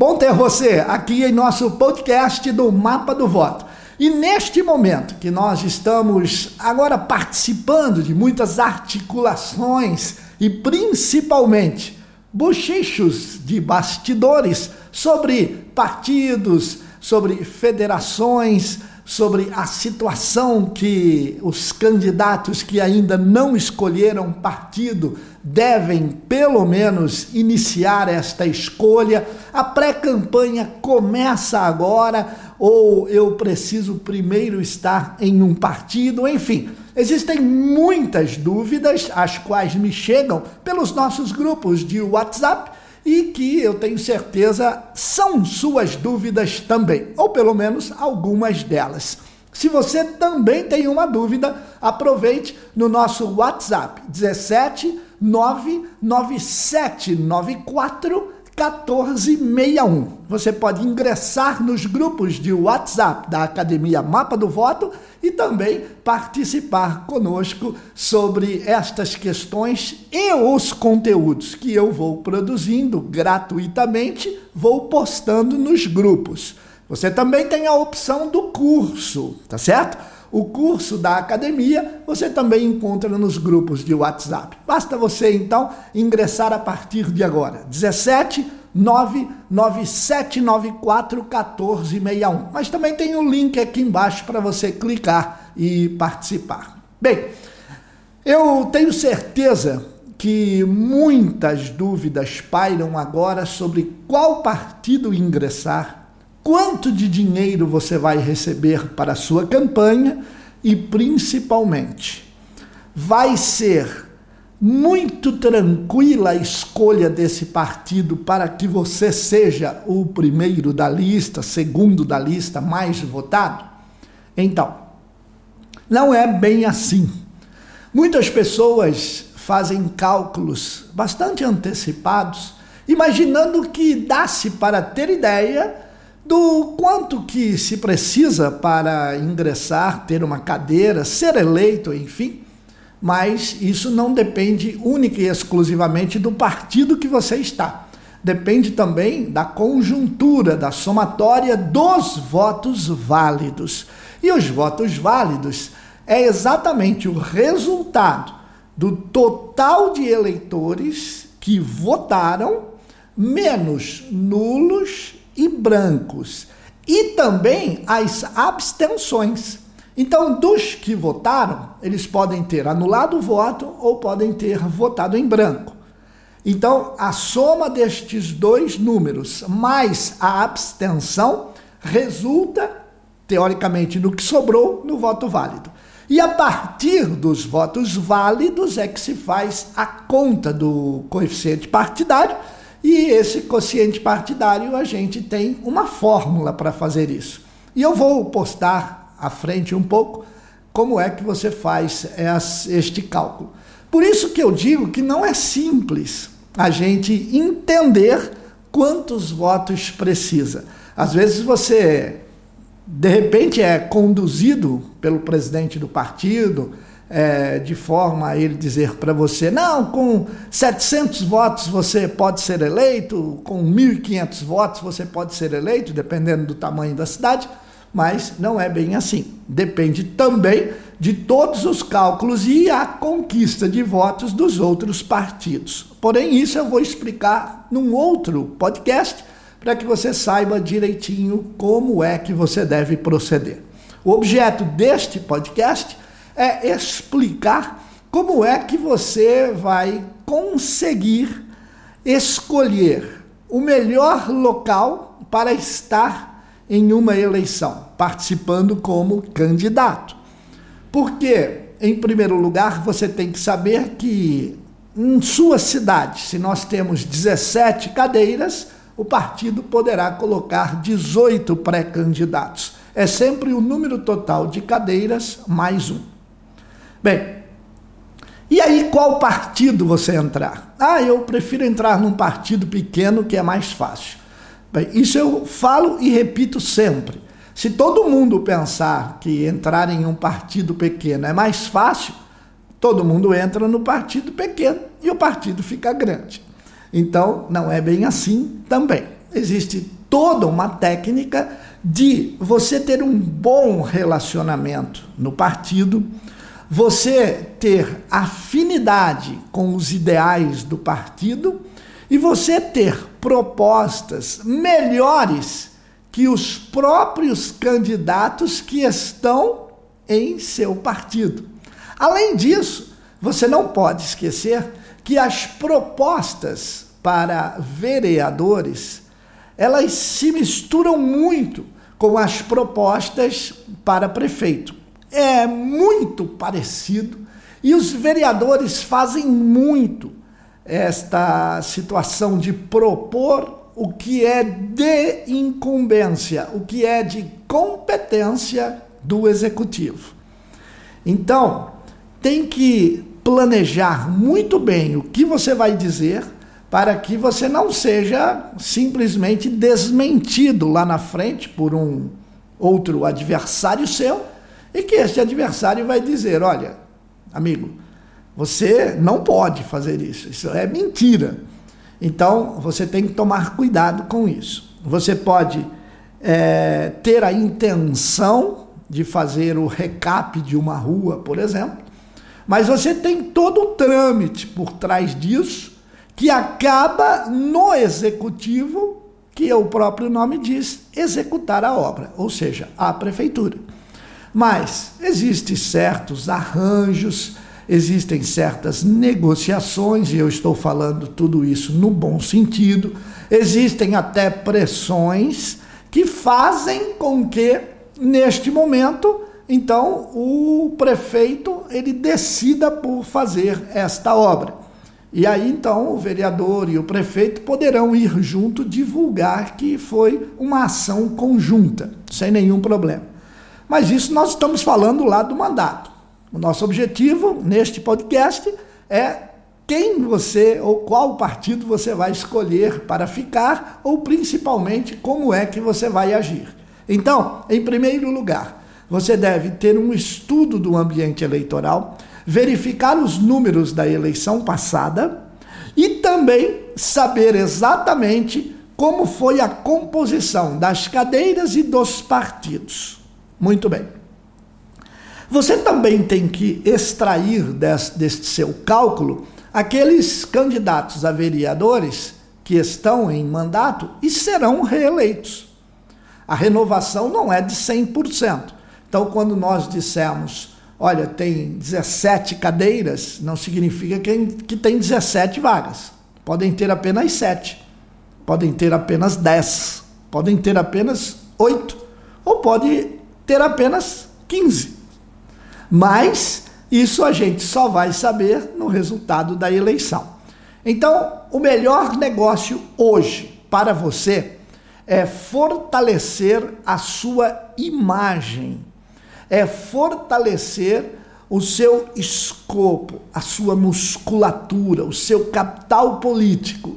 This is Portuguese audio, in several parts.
Bom ter você aqui em nosso podcast do Mapa do Voto. E neste momento que nós estamos agora participando de muitas articulações e principalmente bochichos de bastidores sobre partidos, sobre federações, sobre a situação que os candidatos que ainda não escolheram partido devem, pelo menos, iniciar esta escolha. A pré-campanha começa agora, ou eu preciso primeiro estar em um partido, enfim. Existem muitas dúvidas, as quais me chegam pelos nossos grupos de WhatsApp e que eu tenho certeza são suas dúvidas também, ou pelo menos algumas delas. Se você também tem uma dúvida, aproveite no nosso WhatsApp 17 99794 1461. Você pode ingressar nos grupos de WhatsApp da Academia Mapa do Voto e também participar conosco sobre estas questões e os conteúdos que eu vou produzindo gratuitamente, vou postando nos grupos. Você também tem a opção do curso, tá certo? O curso da academia você também encontra nos grupos de WhatsApp. Basta você então ingressar a partir de agora. 17 99794 1461. Mas também tem um link aqui embaixo para você clicar e participar. Bem, eu tenho certeza que muitas dúvidas pairam agora sobre qual partido ingressar quanto de dinheiro você vai receber para a sua campanha e, principalmente, vai ser muito tranquila a escolha desse partido para que você seja o primeiro da lista, segundo da lista, mais votado? Então, não é bem assim. Muitas pessoas fazem cálculos bastante antecipados, imaginando que dá-se para ter ideia do quanto que se precisa para ingressar, ter uma cadeira, ser eleito, enfim. Mas isso não depende única e exclusivamente do partido que você está. Depende também da conjuntura, da somatória dos votos válidos. E os votos válidos é exatamente o resultado do total de eleitores que votaram menos nulos e brancos, e também as abstenções. Então, dos que votaram, eles podem ter anulado o voto ou podem ter votado em branco. Então, a soma destes dois números mais a abstenção resulta, teoricamente, no que sobrou no voto válido. E a partir dos votos válidos é que se faz a conta do coeficiente partidário e esse quociente partidário, a gente tem uma fórmula para fazer isso. E eu vou postar à frente um pouco como é que você faz este cálculo. Por isso que eu digo que não é simples a gente entender quantos votos precisa. Às vezes você, de repente, é conduzido pelo presidente do partido, é, de forma a ele dizer para você: não, com 700 votos você pode ser eleito, com 1.500 votos você pode ser eleito, dependendo do tamanho da cidade, mas não é bem assim. Depende também de todos os cálculos e a conquista de votos dos outros partidos. Porém, isso eu vou explicar num outro podcast para que você saiba direitinho como é que você deve proceder. O objeto deste podcast é explicar como é que você vai conseguir escolher o melhor local para estar em uma eleição, participando como candidato. Porque, em primeiro lugar, você tem que saber que em sua cidade, se nós temos 17 cadeiras, o partido poderá colocar 18 pré-candidatos. É sempre o número total de cadeiras mais um. Bem, e aí qual partido você entrar? Ah, eu prefiro entrar num partido pequeno que é mais fácil. Bem, isso eu falo e repito sempre. Se todo mundo pensar que entrar em um partido pequeno é mais fácil, todo mundo entra no partido pequeno e o partido fica grande. Então, não é bem assim também. existe toda uma técnica de você ter um bom relacionamento no partido, você ter afinidade com os ideais do partido e você ter propostas melhores que os próprios candidatos que estão em seu partido. Além disso, você não pode esquecer que as propostas para vereadores elas se misturam muito com as propostas para prefeito. É muito parecido e os vereadores fazem muito esta situação de propor o que é de incumbência, o que é de competência do executivo. Então, tem que planejar muito bem o que você vai dizer para que você não seja simplesmente desmentido lá na frente por um outro adversário seu e que este adversário vai dizer: olha, amigo, você não pode fazer isso, isso é mentira. Então você tem que tomar cuidado com isso. Você pode é, ter a intenção de fazer o recap de uma rua, por exemplo, mas você tem todo o trâmite por trás disso que acaba no executivo, que é o próprio nome diz, executar a obra, ou seja, a prefeitura. Mas existem certos arranjos, existem certas negociações, e eu estou falando tudo isso no bom sentido, existem até pressões que fazem com que, neste momento, então o prefeito ele decida por fazer esta obra. E aí então o vereador e o prefeito poderão ir junto divulgar que foi uma ação conjunta, sem nenhum problema. Mas isso nós estamos falando lá do mandato. O nosso objetivo neste podcast é quem você ou qual partido você vai escolher para ficar ou principalmente como é que você vai agir. Então, em primeiro lugar, você deve ter um estudo do ambiente eleitoral verificar os números da eleição passada e também saber exatamente como foi a composição das cadeiras e dos partidos. Muito bem. Você também tem que extrair deste, seu cálculo aqueles candidatos a vereadores que estão em mandato e serão reeleitos. A renovação não é de 100%. Então, quando nós dissemos olha, tem 17 cadeiras, não significa que tem 17 vagas. Podem ter apenas 7, podem ter apenas 10, podem ter apenas 8, ou pode ter apenas 15. Mas isso a gente só vai saber no resultado da eleição. Então, o melhor negócio hoje para você é fortalecer a sua imagem é fortalecer o seu escopo, a sua musculatura, o seu capital político.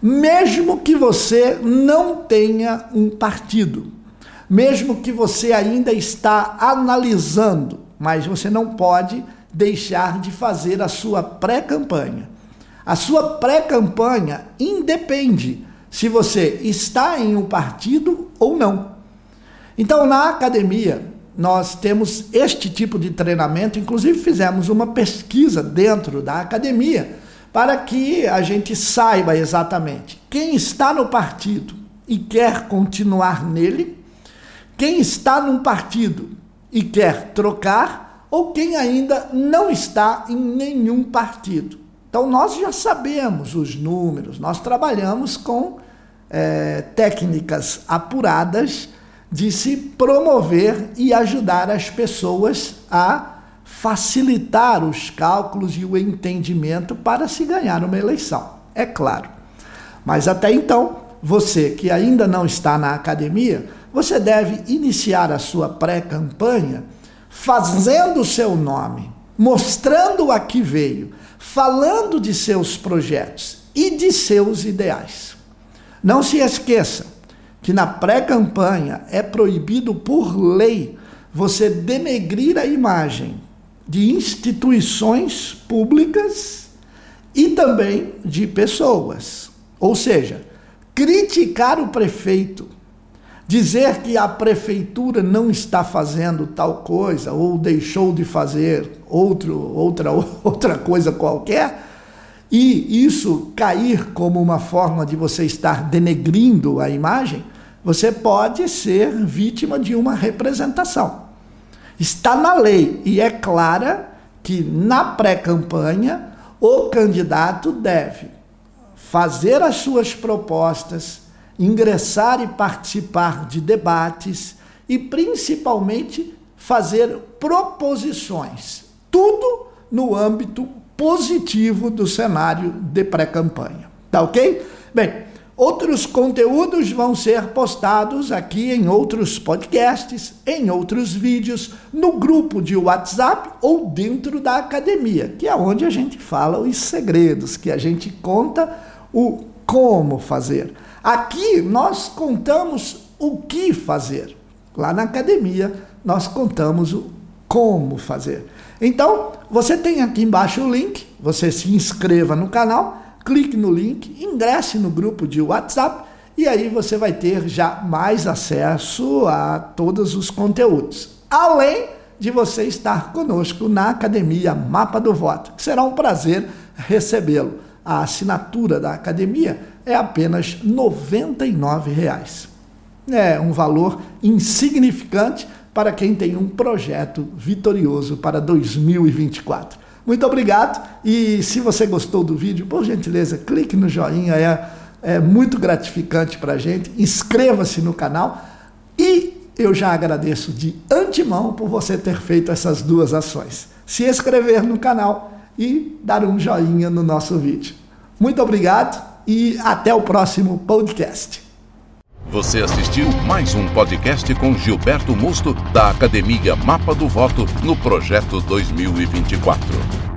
Mesmo que você não tenha um partido, mesmo que você ainda está analisando, mas você não pode deixar de fazer a sua pré-campanha. A sua pré-campanha independe se você está em um partido ou não. Então, na academia, nós temos este tipo de treinamento, inclusive fizemos uma pesquisa dentro da academia para que a gente saiba exatamente quem está no partido e quer continuar nele, quem está num partido e quer trocar, ou quem ainda não está em nenhum partido. Então nós já sabemos os números, nós trabalhamos com é, técnicas apuradas de se promover e ajudar as pessoas a facilitar os cálculos e o entendimento para se ganhar uma eleição. É claro. Mas até então, você que ainda não está na academia, você deve iniciar a sua pré-campanha fazendo o seu nome, mostrando a que veio, falando de seus projetos e de seus ideais. Não se esqueça, que na pré-campanha é proibido por lei você denegrir a imagem de instituições públicas e também de pessoas. Ou seja, criticar o prefeito, dizer que a prefeitura não está fazendo tal coisa ou deixou de fazer outro, outra, outra coisa qualquer, e isso cair como uma forma de você estar denegrindo a imagem, você pode ser vítima de uma representação. Está na lei e é clara que na pré-campanha o candidato deve fazer as suas propostas, ingressar e participar de debates e principalmente fazer proposições. Tudo no âmbito positivo do cenário de pré-campanha. Tá ok? Bem, outros conteúdos vão ser postados aqui em outros podcasts, em outros vídeos, no grupo de WhatsApp ou dentro da academia, que é onde a gente fala os segredos, que a gente conta o como fazer. Aqui nós contamos o que fazer. Lá na academia nós contamos o como fazer. Então, você tem aqui embaixo o link, você se inscreva no canal, clique no link, ingresse no grupo de WhatsApp e aí você vai ter já mais acesso a todos os conteúdos. Além de você estar conosco na Academia Mapa do Voto. Será um prazer recebê-lo. A assinatura da academia é apenas R$ 99,00. É um valor insignificante para quem tem um projeto vitorioso para 2024. Muito obrigado e se você gostou do vídeo, por gentileza, clique no joinha, é, é muito gratificante para a gente. Inscreva-se no canal e eu já agradeço de antemão por você ter feito essas duas ações. Se inscrever no canal e dar um joinha no nosso vídeo. Muito obrigado e até o próximo podcast. Você assistiu mais um podcast com Gilberto Musto, da Academia Mapa do Voto, no Projeto 2024.